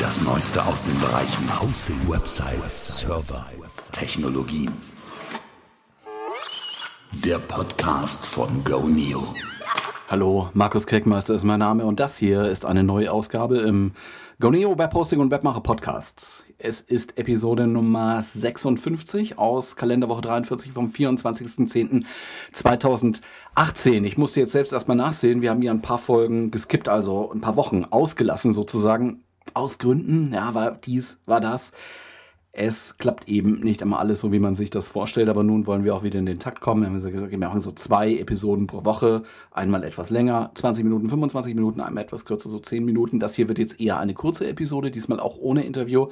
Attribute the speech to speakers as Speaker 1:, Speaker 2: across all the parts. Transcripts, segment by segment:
Speaker 1: Das Neueste aus den Bereichen Hosting, Websites, Server, Technologien. Der Podcast von GoNeo.
Speaker 2: Hallo, Markus Keckmeister ist mein Name und das hier ist eine neue Ausgabe im GoNeo Webhosting und Webmacher Podcast. Es ist Episode Nummer 56 aus Kalenderwoche 43 vom 24.10.2018. Ich musste jetzt selbst erstmal nachsehen. Wir haben hier ein paar Folgen geskippt, also ein paar Wochen ausgelassen sozusagen. Aus Gründen, ja, war dies, war das. Es klappt eben nicht immer alles so, wie man sich das vorstellt, aber nun wollen wir auch wieder in den Takt kommen. Wir haben gesagt, wir machen so zwei Episoden pro Woche, einmal etwas länger, 20 Minuten, 25 Minuten, einmal etwas kürzer, so 10 Minuten. Das hier wird jetzt eher eine kurze Episode, diesmal auch ohne Interview.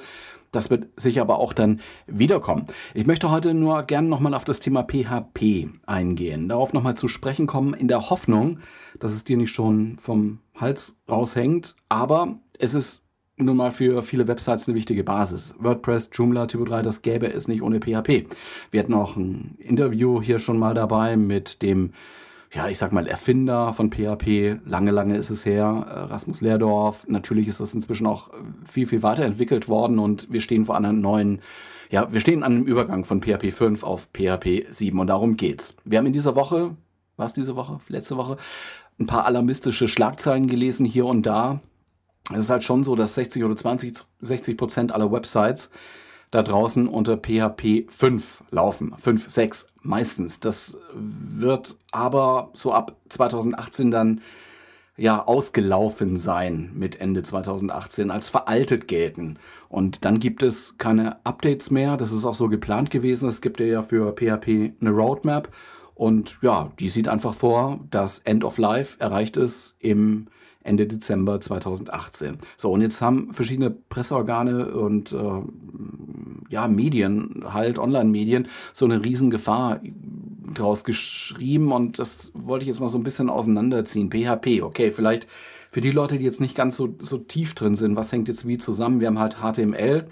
Speaker 2: Das wird sicher aber auch dann wiederkommen. Ich möchte heute nur gerne nochmal auf das Thema PHP eingehen, darauf nochmal zu sprechen kommen, in der Hoffnung, dass es dir nicht schon vom Hals raushängt, aber es ist nun mal für viele Websites eine wichtige Basis. WordPress, Joomla, Typo 3, das gäbe es nicht ohne PHP. Wir hatten auch ein Interview hier schon mal dabei mit dem, ja, ich sag mal, Erfinder von PHP. Lange, lange ist es her. Rasmus Lehrdorf. Natürlich ist das inzwischen auch viel, viel weiterentwickelt worden und wir stehen vor einer neuen ja, wir stehen an einem Übergang von PHP 5 auf PHP 7 und darum geht's. Wir haben in dieser Woche, was diese Woche, letzte Woche, ein paar alarmistische Schlagzeilen gelesen hier und da es ist halt schon so, dass 60 oder 20, 60 Prozent aller Websites da draußen unter PHP 5 laufen. 5, 6 meistens. Das wird aber so ab 2018 dann ja ausgelaufen sein mit Ende 2018 als veraltet gelten. Und dann gibt es keine Updates mehr. Das ist auch so geplant gewesen. Es gibt ja für PHP eine Roadmap. Und ja, die sieht einfach vor, dass End of Life erreicht ist im Ende Dezember 2018. So, und jetzt haben verschiedene Presseorgane und äh, ja, Medien, halt Online-Medien, so eine Riesengefahr draus geschrieben und das wollte ich jetzt mal so ein bisschen auseinanderziehen. PHP, okay, vielleicht für die Leute, die jetzt nicht ganz so, so tief drin sind, was hängt jetzt wie zusammen? Wir haben halt HTML,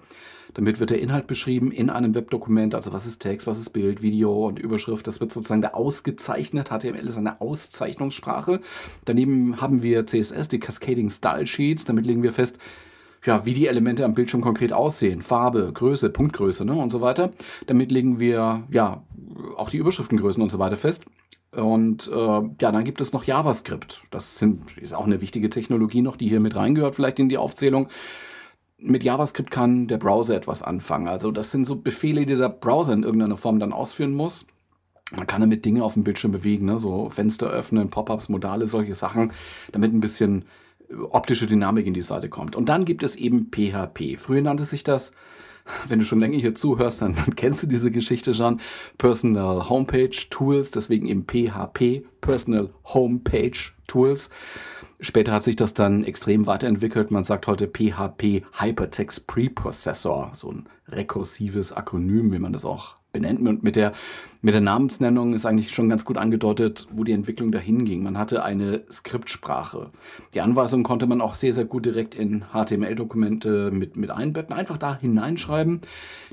Speaker 2: damit wird der Inhalt beschrieben in einem Webdokument, also was ist Text, was ist Bild, Video und Überschrift. Das wird sozusagen da ausgezeichnet. HTML ist eine Auszeichnungssprache. Daneben haben wir CSS, die Cascading Style Sheets. Damit legen wir fest, ja, wie die Elemente am Bildschirm konkret aussehen. Farbe, Größe, Punktgröße ne, und so weiter. Damit legen wir ja auch die Überschriftengrößen und so weiter fest. Und äh, ja, dann gibt es noch JavaScript. Das sind, ist auch eine wichtige Technologie noch, die hier mit reingehört, vielleicht in die Aufzählung mit JavaScript kann der Browser etwas anfangen. Also das sind so Befehle, die der Browser in irgendeiner Form dann ausführen muss. Man kann damit Dinge auf dem Bildschirm bewegen, ne? so Fenster öffnen, Pop-ups, Modale, solche Sachen, damit ein bisschen optische Dynamik in die Seite kommt. Und dann gibt es eben PHP. Früher nannte sich das, wenn du schon länger hier zuhörst, dann, dann kennst du diese Geschichte schon, Personal Homepage Tools, deswegen eben PHP, Personal Homepage Tools. Später hat sich das dann extrem weiterentwickelt. Man sagt heute PHP Hypertext Preprocessor, so ein rekursives Akronym, wie man das auch benennt. Und mit der, mit der Namensnennung ist eigentlich schon ganz gut angedeutet, wo die Entwicklung dahin ging. Man hatte eine Skriptsprache. Die Anweisung konnte man auch sehr, sehr gut direkt in HTML-Dokumente mit, mit einbetten. Einfach da hineinschreiben.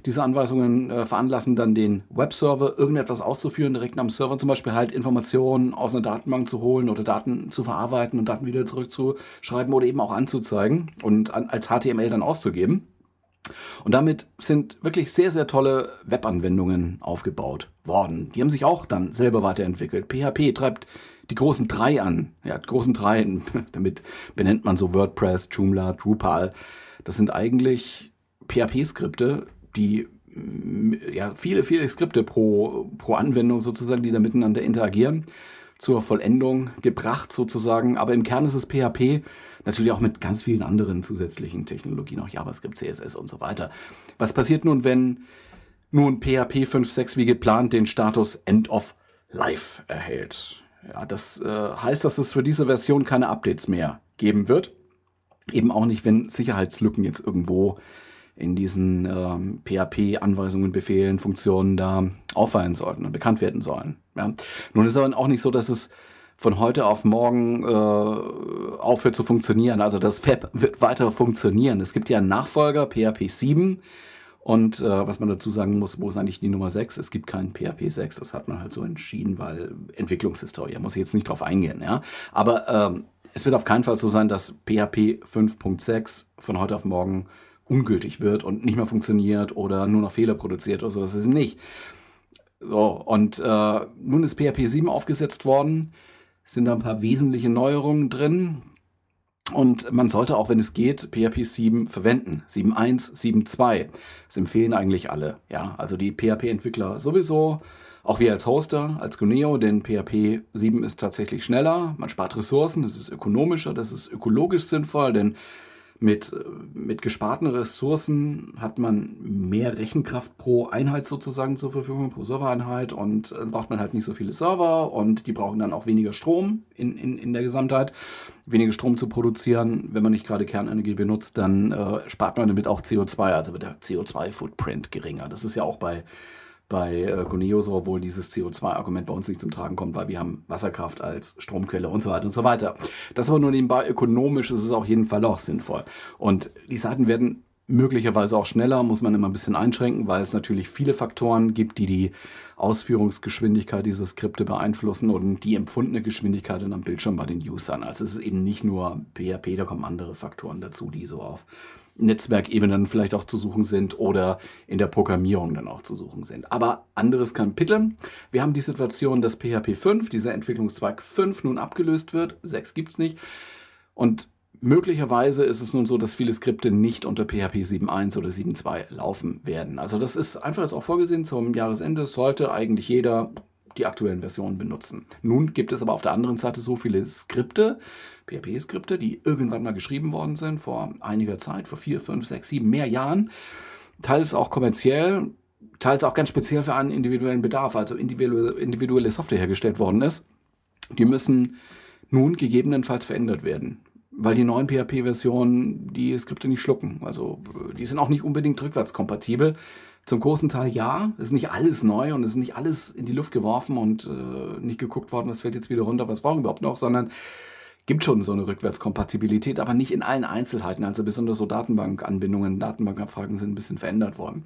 Speaker 2: Diese Anweisungen äh, veranlassen dann den Webserver, irgendetwas auszuführen, direkt am Server zum Beispiel halt Informationen aus einer Datenbank zu holen oder Daten zu verarbeiten und Daten wieder zurückzuschreiben oder eben auch anzuzeigen und an, als HTML dann auszugeben. Und damit sind wirklich sehr, sehr tolle Webanwendungen aufgebaut worden. Die haben sich auch dann selber weiterentwickelt. PHP treibt die großen drei an. Ja, die großen drei, damit benennt man so WordPress, Joomla, Drupal. Das sind eigentlich PHP-Skripte, die ja, viele, viele Skripte pro, pro Anwendung sozusagen, die da miteinander interagieren, zur Vollendung gebracht sozusagen. Aber im Kern ist es PHP, Natürlich auch mit ganz vielen anderen zusätzlichen Technologien, auch JavaScript, CSS und so weiter. Was passiert nun, wenn nun PHP 5.6 wie geplant den Status End of Life erhält? Ja, das äh, heißt, dass es für diese Version keine Updates mehr geben wird. Eben auch nicht, wenn Sicherheitslücken jetzt irgendwo in diesen ähm, PHP-Anweisungen, Befehlen, Funktionen da auffallen sollten und bekannt werden sollen. Ja. Nun ist aber auch nicht so, dass es von heute auf morgen äh, aufhört zu funktionieren. Also das Web wird weiter funktionieren. Es gibt ja einen Nachfolger, PHP 7. Und äh, was man dazu sagen muss, wo ist eigentlich die Nummer 6? Es gibt keinen PHP 6, das hat man halt so entschieden, weil Entwicklungshistorie, muss ich jetzt nicht drauf eingehen, ja. Aber ähm, es wird auf keinen Fall so sein, dass PHP 5.6 von heute auf morgen ungültig wird und nicht mehr funktioniert oder nur noch Fehler produziert oder so. Das ist nicht. So, und äh, nun ist PHP 7 aufgesetzt worden, sind da ein paar wesentliche Neuerungen drin. Und man sollte auch, wenn es geht, PHP 7 verwenden. 7.1, 7.2. Das empfehlen eigentlich alle. Ja, also die PHP-Entwickler sowieso. Auch wir als Hoster, als Guneo, denn PHP 7 ist tatsächlich schneller. Man spart Ressourcen. Das ist ökonomischer. Das ist ökologisch sinnvoll, denn mit, mit gesparten Ressourcen hat man mehr Rechenkraft pro Einheit sozusagen zur Verfügung, pro Servereinheit und dann braucht man halt nicht so viele Server und die brauchen dann auch weniger Strom in, in, in der Gesamtheit. Weniger Strom zu produzieren, wenn man nicht gerade Kernenergie benutzt, dann äh, spart man damit auch CO2, also wird der CO2-Footprint geringer. Das ist ja auch bei bei äh, Goneo obwohl dieses CO2-Argument bei uns nicht zum Tragen kommt, weil wir haben Wasserkraft als Stromquelle und so weiter und so weiter. Das aber nur nebenbei ökonomisch ist es auf jeden Fall auch sinnvoll. Und die Seiten werden möglicherweise auch schneller, muss man immer ein bisschen einschränken, weil es natürlich viele Faktoren gibt, die die Ausführungsgeschwindigkeit dieser Skripte beeinflussen und die empfundene Geschwindigkeit dann am Bildschirm bei den Usern. Also es ist eben nicht nur PHP, da kommen andere Faktoren dazu, die so auf Netzwerkebenen vielleicht auch zu suchen sind oder in der Programmierung dann auch zu suchen sind. Aber anderes Kapitel. Wir haben die Situation, dass PHP 5, dieser Entwicklungszweig 5, nun abgelöst wird. 6 gibt es nicht. Und möglicherweise ist es nun so, dass viele Skripte nicht unter PHP 7.1 oder 7.2 laufen werden. Also das ist einfach jetzt auch vorgesehen zum Jahresende. Sollte eigentlich jeder die aktuellen Versionen benutzen. Nun gibt es aber auf der anderen Seite so viele Skripte, PHP-Skripte, die irgendwann mal geschrieben worden sind, vor einiger Zeit, vor vier, fünf, sechs, sieben, mehr Jahren, teils auch kommerziell, teils auch ganz speziell für einen individuellen Bedarf, also individuelle Software hergestellt worden ist. Die müssen nun gegebenenfalls verändert werden weil die neuen PHP-Versionen die Skripte nicht schlucken. Also die sind auch nicht unbedingt rückwärtskompatibel. Zum großen Teil ja. Es ist nicht alles neu und es ist nicht alles in die Luft geworfen und äh, nicht geguckt worden, was fällt jetzt wieder runter, was brauchen wir überhaupt noch, sondern gibt schon so eine Rückwärtskompatibilität, aber nicht in allen Einzelheiten. Also besonders so Datenbankanbindungen, Datenbankabfragen sind ein bisschen verändert worden.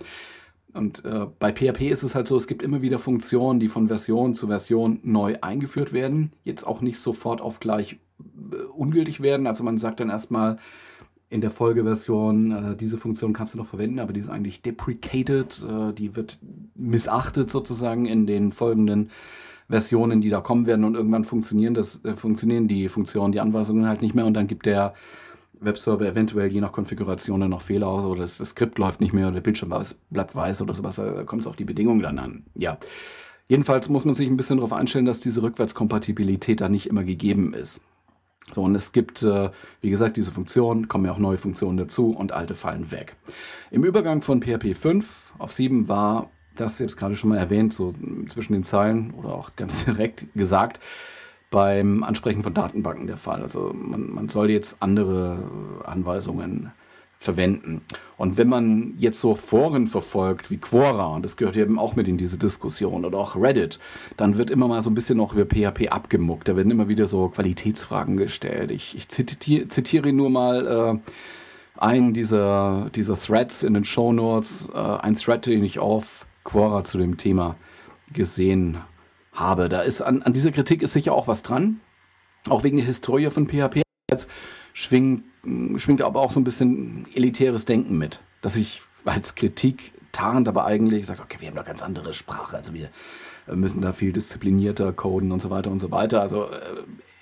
Speaker 2: Und äh, bei PHP ist es halt so, es gibt immer wieder Funktionen, die von Version zu Version neu eingeführt werden. Jetzt auch nicht sofort auf gleich äh, ungültig werden. Also man sagt dann erstmal, in der Folgeversion, äh, diese Funktion kannst du noch verwenden, aber die ist eigentlich deprecated, äh, die wird missachtet sozusagen in den folgenden Versionen, die da kommen werden und irgendwann funktionieren das, äh, funktionieren die Funktionen, die Anweisungen halt nicht mehr und dann gibt der Webserver eventuell je nach Konfiguration noch Fehler aus oder das, das Skript läuft nicht mehr oder der Bildschirm bleibt weiß oder sowas, da kommt es auf die Bedingungen dann an. Ja. Jedenfalls muss man sich ein bisschen darauf einstellen, dass diese Rückwärtskompatibilität da nicht immer gegeben ist. So, und es gibt, äh, wie gesagt, diese Funktionen, kommen ja auch neue Funktionen dazu und alte fallen weg. Im Übergang von PHP 5 auf 7 war, das jetzt gerade schon mal erwähnt, so zwischen den Zeilen oder auch ganz direkt gesagt, beim Ansprechen von Datenbanken der Fall. Also man, man soll jetzt andere Anweisungen verwenden. Und wenn man jetzt so Foren verfolgt wie Quora, und das gehört eben auch mit in diese Diskussion, oder auch Reddit, dann wird immer mal so ein bisschen noch über PHP abgemuckt. Da werden immer wieder so Qualitätsfragen gestellt. Ich, ich zitiere, zitiere nur mal äh, einen dieser, dieser Threads in den Show Notes, äh, ein Thread, den ich auf Quora zu dem Thema gesehen habe. Da ist an, an dieser Kritik ist sicher auch was dran. Auch wegen der Historie von PHP. Jetzt schwingt schwingt aber auch so ein bisschen elitäres Denken mit, dass ich als Kritik tarnt, aber eigentlich sagt, okay, wir haben doch ganz andere Sprache, also wir müssen da viel disziplinierter coden und so weiter und so weiter. Also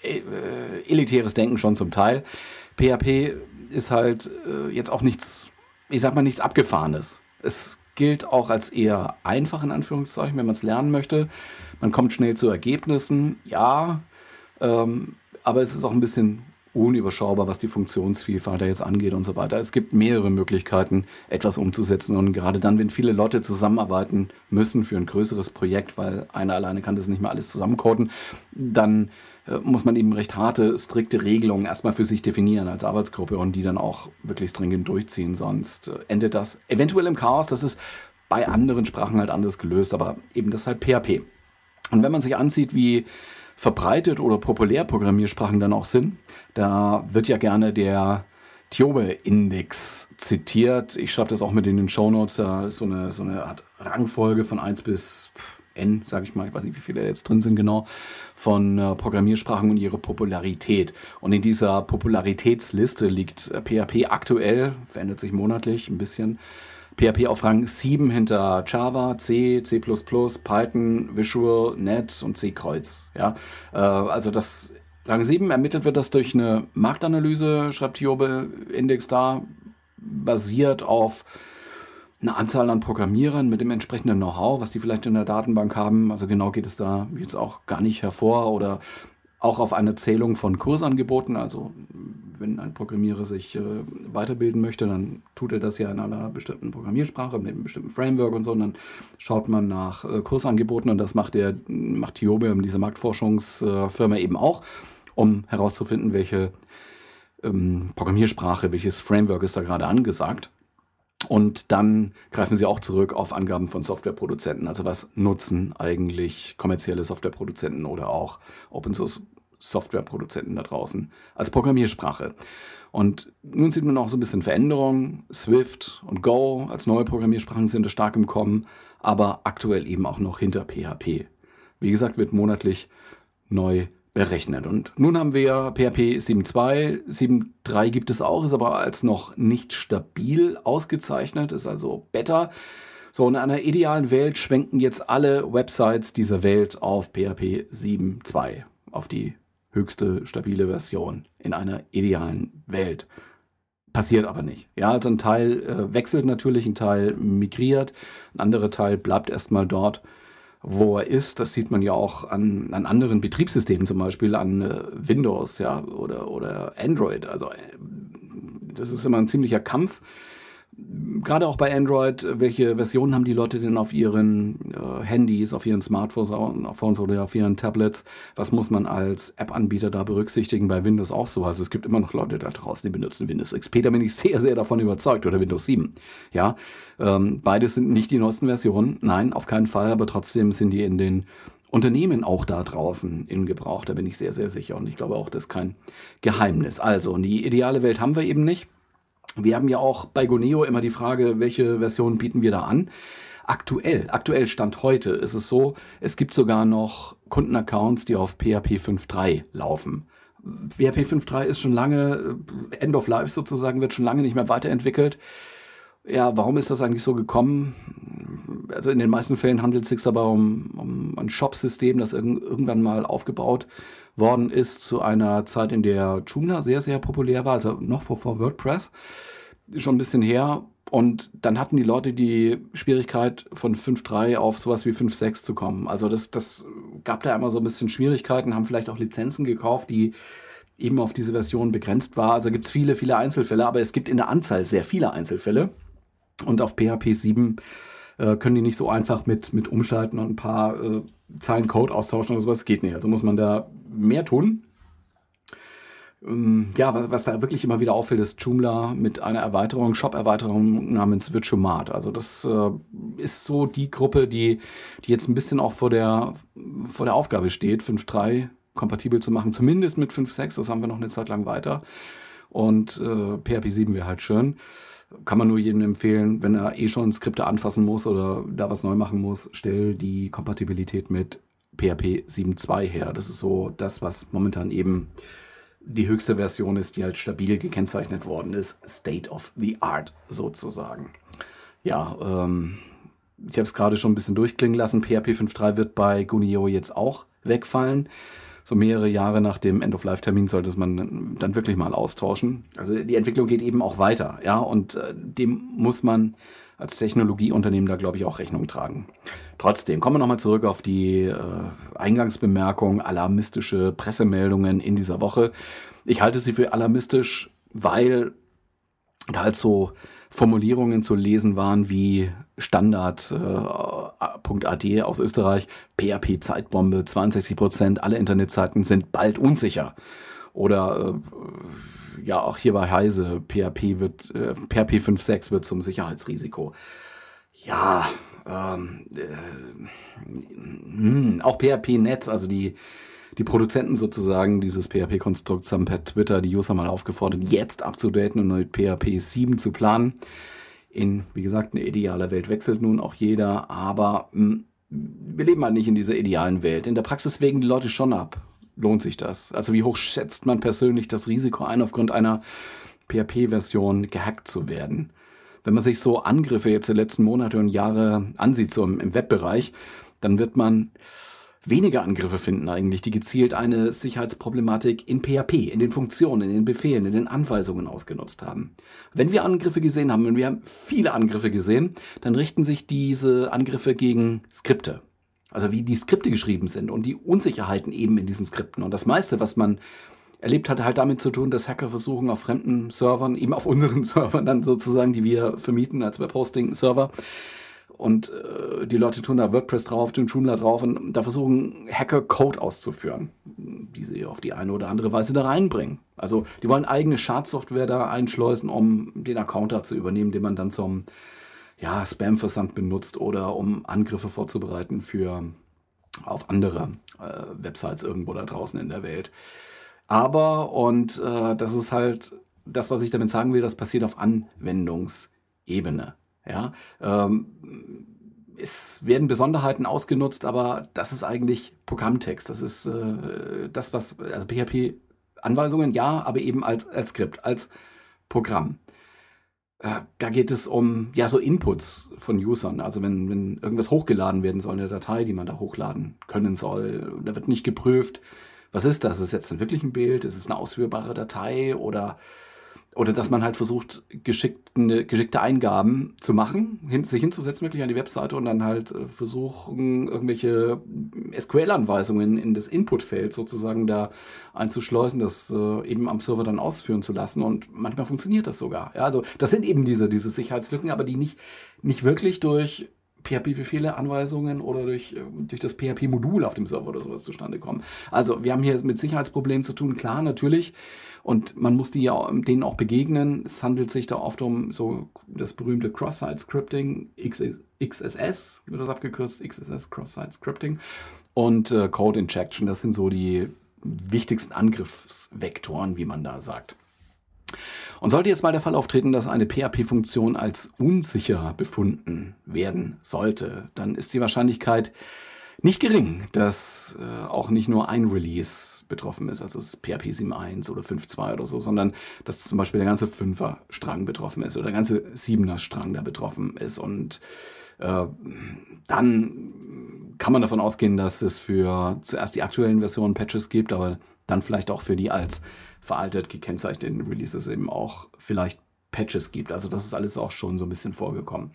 Speaker 2: äh, äh, elitäres Denken schon zum Teil. PHP ist halt äh, jetzt auch nichts, ich sag mal, nichts Abgefahrenes. Es gilt auch als eher einfach in Anführungszeichen, wenn man es lernen möchte. Man kommt schnell zu Ergebnissen, ja, ähm, aber es ist auch ein bisschen unüberschaubar, was die Funktionsvielfalt da jetzt angeht und so weiter. Es gibt mehrere Möglichkeiten, etwas umzusetzen und gerade dann, wenn viele Leute zusammenarbeiten müssen für ein größeres Projekt, weil einer alleine kann das nicht mehr alles zusammencoden, dann äh, muss man eben recht harte, strikte Regelungen erstmal für sich definieren als Arbeitsgruppe und die dann auch wirklich dringend durchziehen, sonst äh, endet das eventuell im Chaos. Das ist bei anderen Sprachen halt anders gelöst, aber eben das ist halt PHP. Und wenn man sich ansieht, wie verbreitet oder populär Programmiersprachen dann auch sind. Da wird ja gerne der Tiobe-Index zitiert. Ich schreibe das auch mit in den Show Notes. Da ist so eine, so eine Art Rangfolge von 1 bis N, sage ich mal, ich weiß nicht, wie viele jetzt drin sind genau, von äh, Programmiersprachen und ihre Popularität. Und in dieser Popularitätsliste liegt äh, PHP aktuell, verändert sich monatlich ein bisschen, PHP auf Rang 7 hinter Java, C, C++, Python, Visual, Net und C-Kreuz. Ja, äh, also das Rang 7 ermittelt wird das durch eine Marktanalyse, schreibt Hiobe Index da, basiert auf eine Anzahl an Programmierern mit dem entsprechenden Know-how, was die vielleicht in der Datenbank haben. Also genau geht es da jetzt auch gar nicht hervor oder auch auf eine Zählung von Kursangeboten. Also wenn ein Programmierer sich äh, weiterbilden möchte, dann tut er das ja in einer bestimmten Programmiersprache, mit einem bestimmten Framework und so. Und dann schaut man nach äh, Kursangeboten und das macht der, macht Tiobe, diese Marktforschungsfirma eben auch, um herauszufinden, welche ähm, Programmiersprache, welches Framework ist da gerade angesagt. Und dann greifen sie auch zurück auf Angaben von Softwareproduzenten. Also was nutzen eigentlich kommerzielle Softwareproduzenten oder auch Open Source Softwareproduzenten da draußen als Programmiersprache. Und nun sieht man auch so ein bisschen Veränderung. Swift und Go als neue Programmiersprachen sind da stark im Kommen, aber aktuell eben auch noch hinter PHP. Wie gesagt, wird monatlich neu berechnet. Und nun haben wir PHP 7.2, 7.3 gibt es auch, ist aber als noch nicht stabil ausgezeichnet, ist also better. So, in einer idealen Welt schwenken jetzt alle Websites dieser Welt auf PHP 7.2, auf die höchste stabile Version in einer idealen Welt. Passiert aber nicht. Ja, also ein Teil äh, wechselt natürlich, ein Teil migriert, ein anderer Teil bleibt erstmal dort, wo er ist. Das sieht man ja auch an, an anderen Betriebssystemen, zum Beispiel an äh, Windows, ja, oder, oder Android. Also äh, das ist immer ein ziemlicher Kampf gerade auch bei Android, welche Versionen haben die Leute denn auf ihren äh, Handys, auf ihren Smartphones oder auf ihren Tablets? Was muss man als App-Anbieter da berücksichtigen? Bei Windows auch so. Also es gibt immer noch Leute da draußen, die benutzen Windows XP. Da bin ich sehr, sehr davon überzeugt. Oder Windows 7. Ja, ähm, beides sind nicht die neuesten Versionen. Nein, auf keinen Fall. Aber trotzdem sind die in den Unternehmen auch da draußen in Gebrauch. Da bin ich sehr, sehr sicher. Und ich glaube auch, das ist kein Geheimnis. Also, die ideale Welt haben wir eben nicht. Wir haben ja auch bei Goneo immer die Frage, welche Version bieten wir da an? Aktuell, aktuell Stand heute ist es so, es gibt sogar noch Kundenaccounts, die auf PHP 5.3 laufen. PHP 5.3 ist schon lange, End of Life sozusagen, wird schon lange nicht mehr weiterentwickelt. Ja, warum ist das eigentlich so gekommen? Also in den meisten Fällen handelt es sich dabei um, um ein Shop-System, das irgendwann mal aufgebaut worden ist zu einer Zeit, in der Joomla sehr, sehr populär war, also noch vor, vor WordPress, schon ein bisschen her. Und dann hatten die Leute die Schwierigkeit, von 5.3 auf sowas wie 5.6 zu kommen. Also das, das gab da immer so ein bisschen Schwierigkeiten, haben vielleicht auch Lizenzen gekauft, die eben auf diese Version begrenzt war. Also gibt es viele, viele Einzelfälle, aber es gibt in der Anzahl sehr viele Einzelfälle. Und auf PHP 7 äh, können die nicht so einfach mit, mit umschalten und ein paar äh, Zeilen Code austauschen oder sowas. Geht nicht. Also muss man da mehr tun. Ähm, ja, was da wirklich immer wieder auffällt, ist Joomla mit einer Erweiterung, Shop-Erweiterung namens Virtuomat. Also das äh, ist so die Gruppe, die, die jetzt ein bisschen auch vor der, vor der Aufgabe steht, 5.3 kompatibel zu machen, zumindest mit 5.6, das haben wir noch eine Zeit lang weiter. Und äh, PHP 7 wäre halt schön kann man nur jedem empfehlen, wenn er eh schon Skripte anfassen muss oder da was neu machen muss, stell die Kompatibilität mit PHP 7.2 her. Das ist so das, was momentan eben die höchste Version ist, die halt stabil gekennzeichnet worden ist. State of the Art sozusagen. Ja, ähm, ich habe es gerade schon ein bisschen durchklingen lassen. PHP 5.3 wird bei Gunio jetzt auch wegfallen so mehrere Jahre nach dem End-of-Life-Termin sollte man dann wirklich mal austauschen. Also die Entwicklung geht eben auch weiter, ja, und äh, dem muss man als Technologieunternehmen da, glaube ich, auch Rechnung tragen. Trotzdem, kommen wir nochmal zurück auf die äh, Eingangsbemerkung, alarmistische Pressemeldungen in dieser Woche. Ich halte sie für alarmistisch, weil da halt so Formulierungen zu lesen waren wie Standard.ad äh, aus Österreich, PHP-Zeitbombe, 62 Prozent, alle Internetseiten sind bald unsicher. Oder äh, ja, auch hier bei Heise, PHP wird, äh, PHP 5.6 wird zum Sicherheitsrisiko. Ja, ähm, äh, mh, auch PHP-Net, also die die Produzenten sozusagen dieses PHP-Konstrukts haben per Twitter die User mal aufgefordert, jetzt abzudaten und mit PHP 7 zu planen. In, wie gesagt, eine ideale Welt wechselt nun auch jeder, aber mh, hm, wir leben halt nicht in dieser idealen Welt. In der Praxis wägen die Leute schon ab. Lohnt sich das? Also wie hoch schätzt man persönlich das Risiko ein, aufgrund einer PHP-Version gehackt zu werden? Wenn man sich so Angriffe jetzt der letzten Monate und Jahre ansieht, so im, im Webbereich, dann wird man weniger Angriffe finden eigentlich, die gezielt eine Sicherheitsproblematik in PHP, in den Funktionen, in den Befehlen, in den Anweisungen ausgenutzt haben. Wenn wir Angriffe gesehen haben, und wir haben viele Angriffe gesehen, dann richten sich diese Angriffe gegen Skripte. Also wie die Skripte geschrieben sind und die Unsicherheiten eben in diesen Skripten. Und das meiste, was man erlebt hat, halt damit zu tun, dass Hacker versuchen, auf fremden Servern, eben auf unseren Servern dann sozusagen, die wir vermieten als Webhosting-Server, und äh, die Leute tun da WordPress drauf, tun Joomla drauf und da versuchen Hacker Code auszuführen, die sie auf die eine oder andere Weise da reinbringen. Also die wollen eigene Schadsoftware da einschleusen, um den Account da zu übernehmen, den man dann zum ja, Spam-Versand benutzt oder um Angriffe vorzubereiten für auf andere äh, Websites irgendwo da draußen in der Welt. Aber, und äh, das ist halt das, was ich damit sagen will, das passiert auf Anwendungsebene. Ja, ähm, es werden Besonderheiten ausgenutzt, aber das ist eigentlich Programmtext. Das ist äh, das, was, also PHP-Anweisungen, ja, aber eben als, als Skript, als Programm. Äh, da geht es um, ja, so Inputs von Usern. Also wenn, wenn irgendwas hochgeladen werden soll, eine Datei, die man da hochladen können soll, da wird nicht geprüft, was ist das? Ist es jetzt wirklich ein Bild? Ist es eine ausführbare Datei oder oder dass man halt versucht, geschickte, geschickte Eingaben zu machen, hin, sich hinzusetzen wirklich an die Webseite und dann halt äh, versuchen, irgendwelche SQL-Anweisungen in das Inputfeld sozusagen da einzuschleusen, das äh, eben am Server dann ausführen zu lassen. Und manchmal funktioniert das sogar. Ja, also das sind eben diese, diese Sicherheitslücken, aber die nicht, nicht wirklich durch PHP-Befehle, Anweisungen oder durch, äh, durch das PHP-Modul auf dem Server oder sowas zustande kommen. Also wir haben hier mit Sicherheitsproblemen zu tun, klar, natürlich. Und man muss die ja, denen auch begegnen. Es handelt sich da oft um so das berühmte Cross-Site-Scripting, XSS, wird das abgekürzt, XSS Cross-Site-Scripting und äh, Code Injection. Das sind so die wichtigsten Angriffsvektoren, wie man da sagt. Und sollte jetzt mal der Fall auftreten, dass eine PHP-Funktion als unsicher befunden werden sollte, dann ist die Wahrscheinlichkeit nicht gering, dass äh, auch nicht nur ein Release betroffen ist, also das PHP 7.1 oder 5.2 oder so, sondern dass zum Beispiel der ganze 5er Strang betroffen ist oder der ganze 7er Strang da betroffen ist. Und äh, dann kann man davon ausgehen, dass es für zuerst die aktuellen Versionen Patches gibt, aber dann vielleicht auch für die als veraltet gekennzeichneten Releases eben auch vielleicht Patches gibt. Also das ist alles auch schon so ein bisschen vorgekommen.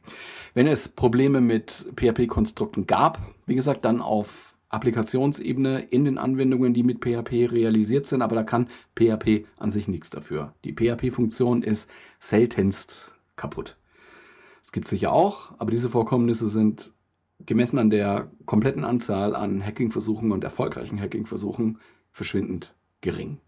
Speaker 2: Wenn es Probleme mit PHP-Konstrukten gab, wie gesagt, dann auf Applikationsebene in den Anwendungen, die mit PHP realisiert sind, aber da kann PHP an sich nichts dafür. Die PHP-Funktion ist seltenst kaputt. Es gibt sicher auch, aber diese Vorkommnisse sind gemessen an der kompletten Anzahl an Hacking-Versuchen und erfolgreichen Hacking-Versuchen verschwindend gering.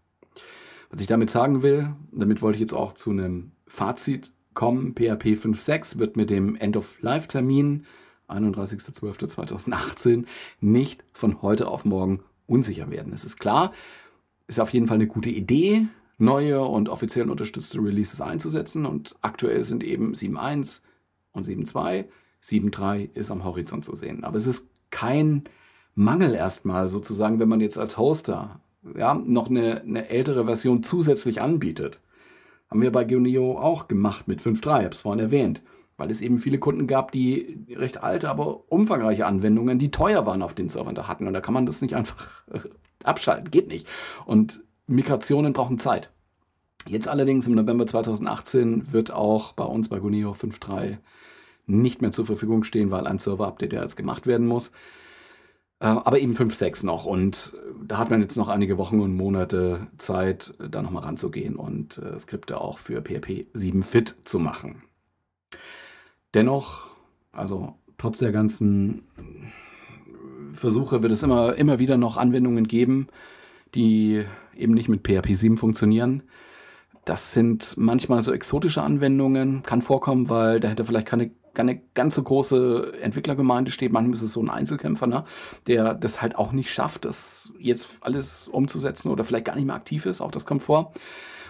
Speaker 2: Was ich damit sagen will, damit wollte ich jetzt auch zu einem Fazit kommen. PHP 5.6 wird mit dem End-of-Life-Termin 31.12.2018 nicht von heute auf morgen unsicher werden. Es ist klar, ist auf jeden Fall eine gute Idee, neue und offiziell unterstützte Releases einzusetzen und aktuell sind eben 7.1 und 7.2. 7.3 ist am Horizont zu sehen. Aber es ist kein Mangel erstmal sozusagen, wenn man jetzt als Hoster ja, noch eine, eine ältere Version zusätzlich anbietet. Haben wir bei Guneo auch gemacht mit 5.3, ich habe es vorhin erwähnt. Weil es eben viele Kunden gab, die recht alte, aber umfangreiche Anwendungen, die teuer waren auf den Servern da hatten. Und da kann man das nicht einfach abschalten. Geht nicht. Und Migrationen brauchen Zeit. Jetzt allerdings im November 2018 wird auch bei uns bei Guneo 5.3 nicht mehr zur Verfügung stehen, weil ein Server-Update ja jetzt gemacht werden muss. Äh, aber eben 5.6 noch. Und da hat man jetzt noch einige Wochen und Monate Zeit, da nochmal ranzugehen und äh, Skripte auch für PHP 7 fit zu machen. Dennoch, also trotz der ganzen Versuche wird es immer, immer wieder noch Anwendungen geben, die eben nicht mit PHP 7 funktionieren. Das sind manchmal so exotische Anwendungen, kann vorkommen, weil da hätte vielleicht keine keine ganz so große Entwicklergemeinde steht. Manchmal ist es so ein Einzelkämpfer, ne, der das halt auch nicht schafft, das jetzt alles umzusetzen oder vielleicht gar nicht mehr aktiv ist. Auch das kommt vor.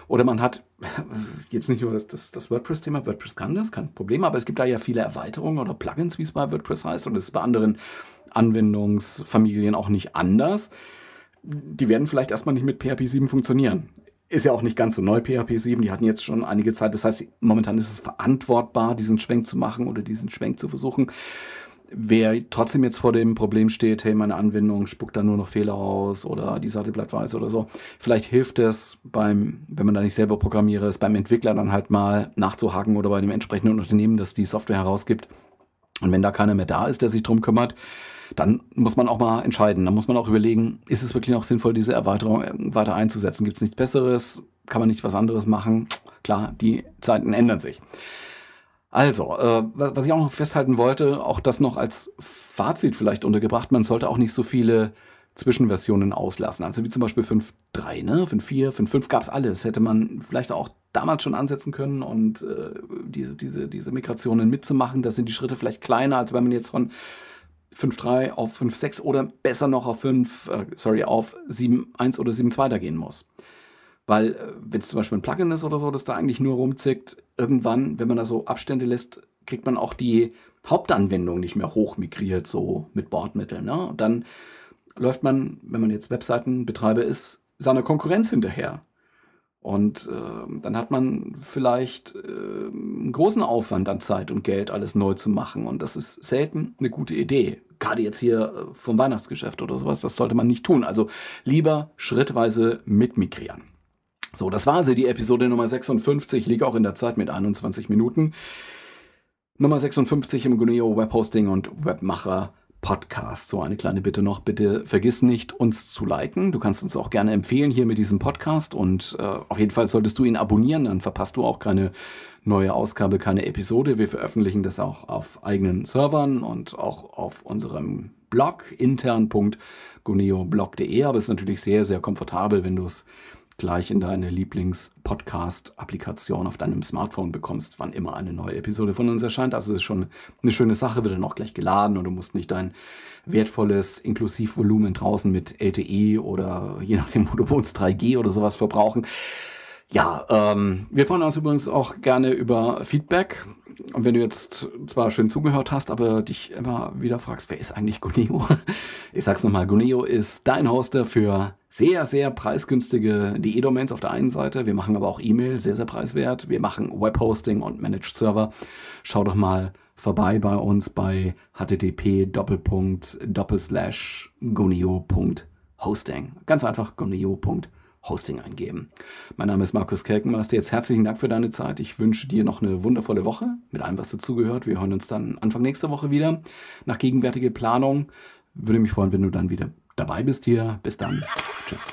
Speaker 2: Oder man hat jetzt nicht nur das, das, das WordPress-Thema, WordPress kann das, kein Problem, aber es gibt da ja viele Erweiterungen oder Plugins, wie es bei WordPress heißt, und es ist bei anderen Anwendungsfamilien auch nicht anders. Die werden vielleicht erstmal nicht mit PHP 7 funktionieren. Ist ja auch nicht ganz so neu, PHP 7. Die hatten jetzt schon einige Zeit. Das heißt, momentan ist es verantwortbar, diesen Schwenk zu machen oder diesen Schwenk zu versuchen. Wer trotzdem jetzt vor dem Problem steht, hey, meine Anwendung spuckt da nur noch Fehler aus oder die Seite bleibt weiß oder so, vielleicht hilft es beim, wenn man da nicht selber programmiere, ist beim Entwickler dann halt mal nachzuhaken oder bei dem entsprechenden Unternehmen, das die Software herausgibt. Und wenn da keiner mehr da ist, der sich drum kümmert, dann muss man auch mal entscheiden. Dann muss man auch überlegen, ist es wirklich noch sinnvoll, diese Erweiterung weiter einzusetzen? Gibt es nichts Besseres? Kann man nicht was anderes machen? Klar, die Zeiten ändern sich. Also, äh, was ich auch noch festhalten wollte, auch das noch als Fazit vielleicht untergebracht, man sollte auch nicht so viele Zwischenversionen auslassen. Also wie zum Beispiel 5.3, ne? 5.4, 5.5 gab es alles. Hätte man vielleicht auch damals schon ansetzen können und äh, diese, diese, diese Migrationen mitzumachen. Da sind die Schritte vielleicht kleiner, als wenn man jetzt von 5.3 auf 5.6 oder besser noch auf 5, äh, sorry, auf 7.1 oder 7.2 da gehen muss. Weil, äh, wenn es zum Beispiel ein Plugin ist oder so, das da eigentlich nur rumzickt, irgendwann, wenn man da so Abstände lässt, kriegt man auch die Hauptanwendung nicht mehr hochmigriert, so mit Bordmitteln. Ne? Und dann läuft man, wenn man jetzt Webseitenbetreiber ist, seiner Konkurrenz hinterher. Und äh, dann hat man vielleicht äh, einen großen Aufwand an Zeit und Geld, alles neu zu machen. Und das ist selten eine gute Idee. Gerade jetzt hier äh, vom Weihnachtsgeschäft oder sowas, das sollte man nicht tun. Also lieber schrittweise mitmigrieren. So, das war sie, die Episode Nummer 56, liegt auch in der Zeit mit 21 Minuten. Nummer 56 im Guneo Webhosting und Webmacher Podcast. So eine kleine Bitte noch, bitte vergiss nicht, uns zu liken. Du kannst uns auch gerne empfehlen hier mit diesem Podcast und äh, auf jeden Fall solltest du ihn abonnieren, dann verpasst du auch keine neue Ausgabe, keine Episode. Wir veröffentlichen das auch auf eigenen Servern und auch auf unserem Blog intern.guneoblog.de, aber es ist natürlich sehr, sehr komfortabel, wenn du es gleich in deine Lieblings-Podcast-Applikation auf deinem Smartphone bekommst, wann immer eine neue Episode von uns erscheint. Also es ist schon eine schöne Sache, wird dann auch gleich geladen und du musst nicht dein wertvolles Inklusivvolumen draußen mit LTE oder je nachdem, wo du wohnst, 3G oder sowas verbrauchen. Ja, ähm, wir freuen uns übrigens auch gerne über Feedback. Und wenn du jetzt zwar schön zugehört hast, aber dich immer wieder fragst, wer ist eigentlich Guneo? Ich sag's nochmal, Guneo ist dein Hoster für sehr, sehr preisgünstige DE-Domains auf der einen Seite. Wir machen aber auch E-Mail, sehr, sehr preiswert. Wir machen Webhosting und Managed Server. Schau doch mal vorbei bei uns bei http guneo.hosting. Ganz einfach guneo.hosting. Hosting eingeben. Mein Name ist Markus Kelkenmeister. Jetzt herzlichen Dank für deine Zeit. Ich wünsche dir noch eine wundervolle Woche mit allem, was dazugehört. Wir hören uns dann Anfang nächster Woche wieder. Nach gegenwärtiger Planung würde mich freuen, wenn du dann wieder dabei bist hier. Bis dann. Tschüss.